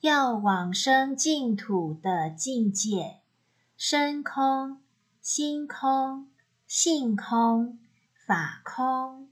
要往生净土的境界。身空心空性空法空。